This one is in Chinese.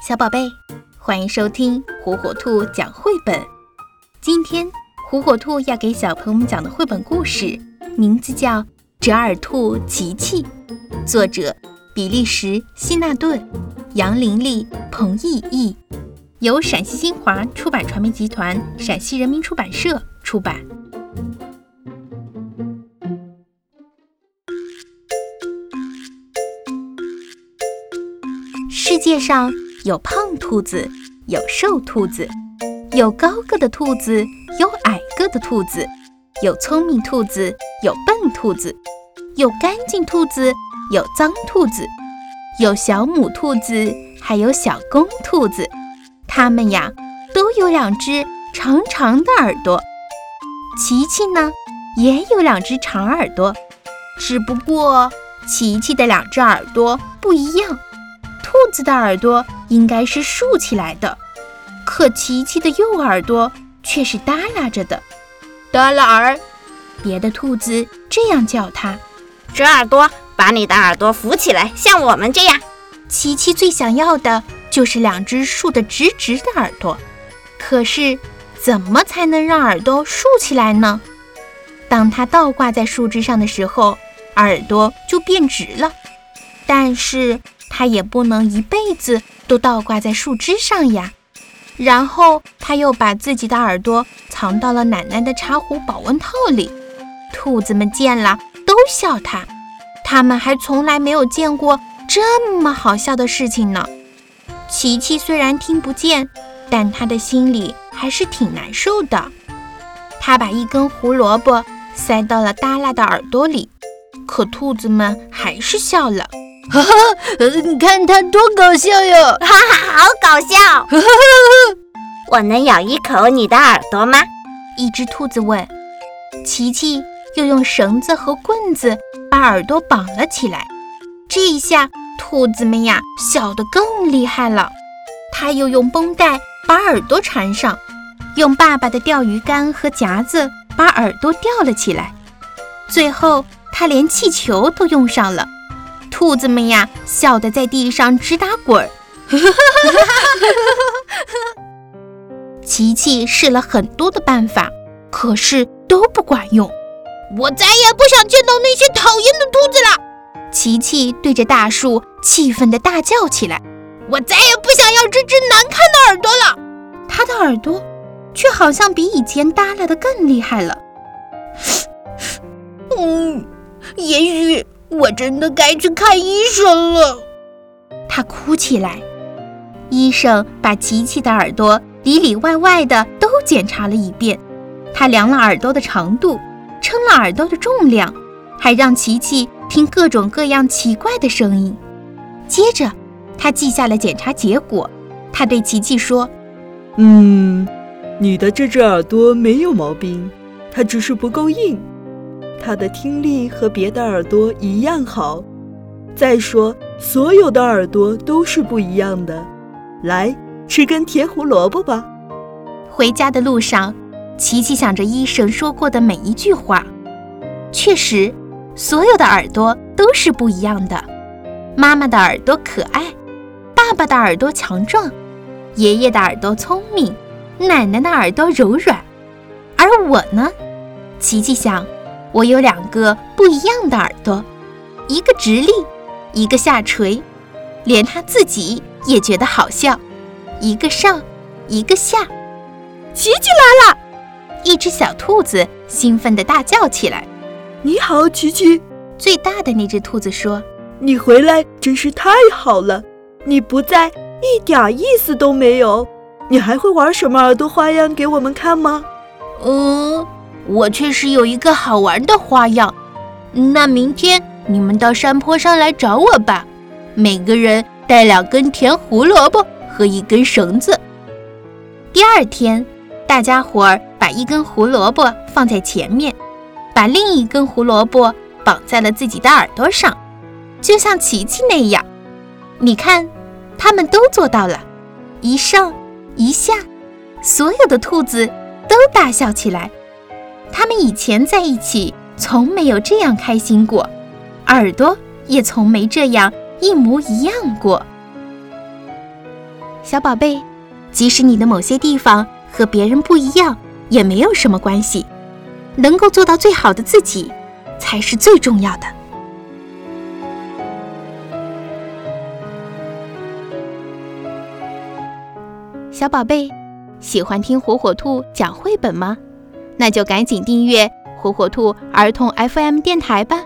小宝贝，欢迎收听火火兔讲绘本。今天，火火兔要给小朋友们讲的绘本故事，名字叫《折耳兔琪琪》，作者比利时希纳顿，杨玲丽、彭毅译，由陕西新华出版传媒集团、陕西人民出版社出版。世界上有胖兔子，有瘦兔子，有高个的兔子，有矮个的兔子，有聪明兔子，有笨兔子，有干净兔子，有脏兔子，有小母兔子，还有小公兔子。它们呀，都有两只长长的耳朵。琪琪呢，也有两只长耳朵，只不过琪琪的两只耳朵不一样。兔子的耳朵应该是竖起来的，可琪琪的右耳朵却是耷拉着的。耷拉儿，别的兔子这样叫它。折耳朵，把你的耳朵扶起来，像我们这样。琪琪最想要的就是两只竖得直直的耳朵，可是怎么才能让耳朵竖起来呢？当它倒挂在树枝上的时候，耳朵就变直了，但是。它也不能一辈子都倒挂在树枝上呀。然后他又把自己的耳朵藏到了奶奶的茶壶保温套里。兔子们见了都笑他，他们还从来没有见过这么好笑的事情呢。琪琪虽然听不见，但他的心里还是挺难受的。他把一根胡萝卜塞到了耷拉的耳朵里，可兔子们还是笑了。哈哈，你看它多搞笑哟！哈哈，好搞笑！哈哈，我能咬一口你的耳朵吗？一只兔子问。琪琪又用绳子和棍子把耳朵绑了起来。这一下，兔子们呀笑得更厉害了。他又用绷带把耳朵缠上，用爸爸的钓鱼竿和夹子把耳朵吊了起来。最后，他连气球都用上了。兔子们呀，笑得在地上直打滚儿。琪琪试了很多的办法，可是都不管用。我再也不想见到那些讨厌的兔子了！琪琪对着大树气愤地大叫起来。我再也不想要这只难看的耳朵了！他的耳朵却好像比以前耷拉的更厉害了。嗯，也许。我真的该去看医生了，他哭起来。医生把琪琪的耳朵里里外外的都检查了一遍，他量了耳朵的长度，称了耳朵的重量，还让琪琪听各种各样奇怪的声音。接着，他记下了检查结果。他对琪琪说：“嗯，你的这只耳朵没有毛病，它只是不够硬。”它的听力和别的耳朵一样好。再说，所有的耳朵都是不一样的。来，吃根甜胡萝卜吧。回家的路上，琪琪想着医生说过的每一句话。确实，所有的耳朵都是不一样的。妈妈的耳朵可爱，爸爸的耳朵强壮，爷爷的耳朵聪明，奶奶的耳朵柔软。而我呢？琪琪想。我有两个不一样的耳朵，一个直立，一个下垂，连他自己也觉得好笑。一个上，一个下。琪琪来了！一只小兔子兴奋地大叫起来：“你好，琪琪！”最大的那只兔子说：“你回来真是太好了！你不在，一点意思都没有。你还会玩什么耳朵花样给我们看吗？”嗯。我确实有一个好玩的花样，那明天你们到山坡上来找我吧。每个人带两根甜胡萝卜和一根绳子。第二天，大家伙儿把一根胡萝卜放在前面，把另一根胡萝卜绑在了自己的耳朵上，就像琪琪那样。你看，他们都做到了，一上一下，所有的兔子都大笑起来。他们以前在一起，从没有这样开心过，耳朵也从没这样一模一样过。小宝贝，即使你的某些地方和别人不一样，也没有什么关系。能够做到最好的自己，才是最重要的。小宝贝，喜欢听火火兔讲绘本吗？那就赶紧订阅火火兔儿童 FM 电台吧。